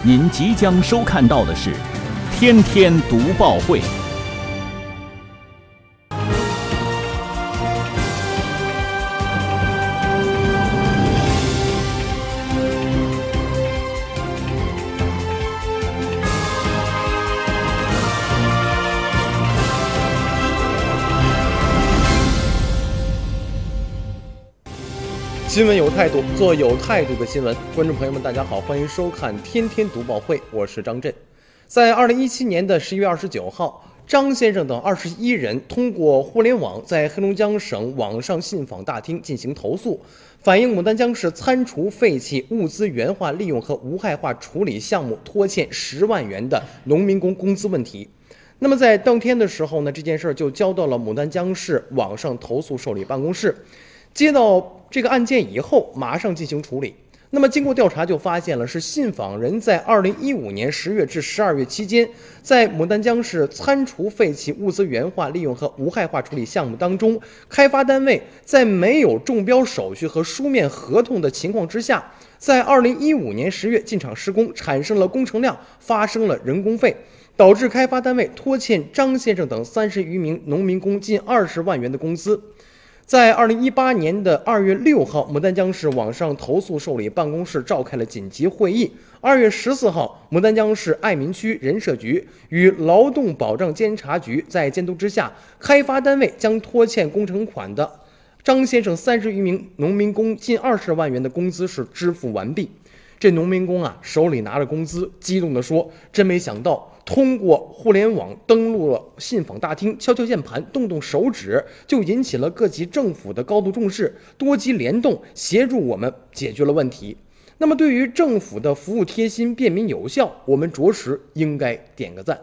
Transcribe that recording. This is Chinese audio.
您即将收看到的是《天天读报会》。新闻有态度，做有态度的新闻。观众朋友们，大家好，欢迎收看《天天读报会》，我是张震。在二零一七年的十一月二十九号，张先生等二十一人通过互联网在黑龙江省网上信访大厅进行投诉，反映牡丹江市餐厨废弃物资原化利用和无害化处理项目拖欠十万元的农民工工资问题。那么在当天的时候呢，这件事儿就交到了牡丹江市网上投诉受理办公室。接到这个案件以后，马上进行处理。那么经过调查，就发现了是信访人在二零一五年十月至十二月期间，在牡丹江市餐厨废弃物资原化利用和无害化处理项目当中，开发单位在没有中标手续和书面合同的情况之下，在二零一五年十月进场施工，产生了工程量，发生了人工费，导致开发单位拖欠张先生等三十余名农民工近二十万元的工资。在二零一八年的二月六号，牡丹江市网上投诉受理办公室召开了紧急会议。二月十四号，牡丹江市爱民区人社局与劳动保障监察局在监督之下，开发单位将拖欠工程款的张先生三十余名农民工近二十万元的工资是支付完毕。这农民工啊，手里拿着工资，激动地说：“真没想到，通过互联网登录了信访大厅，敲敲键盘，动动手指，就引起了各级政府的高度重视，多级联动，协助我们解决了问题。那么，对于政府的服务贴心、便民有效，我们着实应该点个赞。”